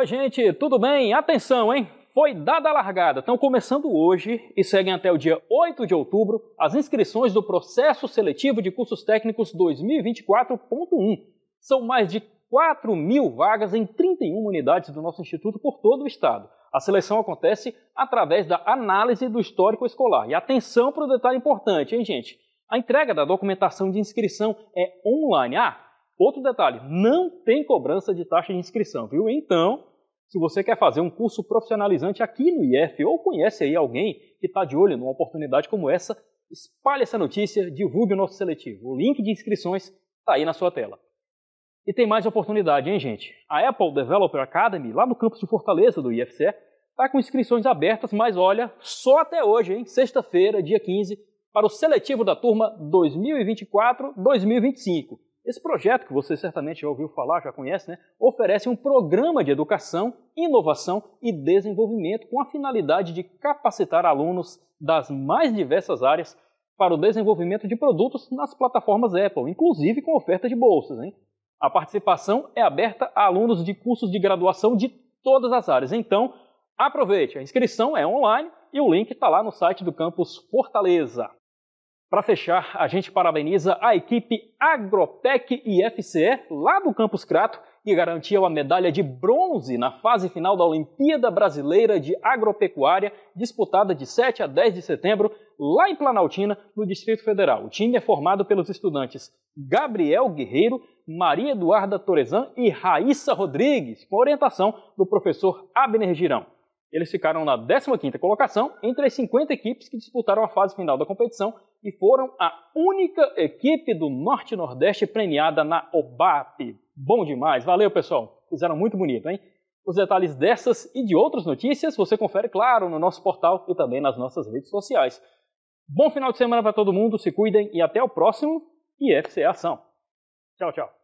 Oi, gente, tudo bem? Atenção, hein? Foi dada a largada. Estão começando hoje e seguem até o dia 8 de outubro as inscrições do Processo Seletivo de Cursos Técnicos 2024.1. São mais de 4 mil vagas em 31 unidades do nosso Instituto por todo o Estado. A seleção acontece através da análise do histórico escolar. E atenção para o detalhe importante, hein, gente? A entrega da documentação de inscrição é online. Ah, outro detalhe, não tem cobrança de taxa de inscrição, viu? Então, se você quer fazer um curso profissionalizante aqui no IF ou conhece aí alguém que está de olho numa oportunidade como essa, espalhe essa notícia, divulgue o nosso seletivo. O link de inscrições está aí na sua tela. E tem mais oportunidade, hein, gente? A Apple Developer Academy, lá no campus de Fortaleza do IFCE, está com inscrições abertas, mas olha, só até hoje, hein? Sexta-feira, dia 15, para o seletivo da turma 2024-2025. Esse projeto, que você certamente já ouviu falar, já conhece, né, oferece um programa de educação, inovação e desenvolvimento com a finalidade de capacitar alunos das mais diversas áreas para o desenvolvimento de produtos nas plataformas Apple, inclusive com oferta de bolsas. Hein? A participação é aberta a alunos de cursos de graduação de todas as áreas. Então, aproveite, a inscrição é online e o link está lá no site do campus Fortaleza. Para fechar, a gente parabeniza a equipe Agropec e FCE lá do Campus Crato, que garantiu a medalha de bronze na fase final da Olimpíada Brasileira de Agropecuária, disputada de 7 a 10 de setembro, lá em Planaltina, no Distrito Federal. O time é formado pelos estudantes Gabriel Guerreiro, Maria Eduarda Torezan e Raíssa Rodrigues, com orientação do professor Abner Girão. Eles ficaram na 15ª colocação entre as 50 equipes que disputaram a fase final da competição e foram a única equipe do Norte Nordeste premiada na OBAP. Bom demais, valeu pessoal, fizeram muito bonito, hein? Os detalhes dessas e de outras notícias você confere, claro, no nosso portal e também nas nossas redes sociais. Bom final de semana para todo mundo, se cuidem e até o próximo IFC Ação. Tchau, tchau.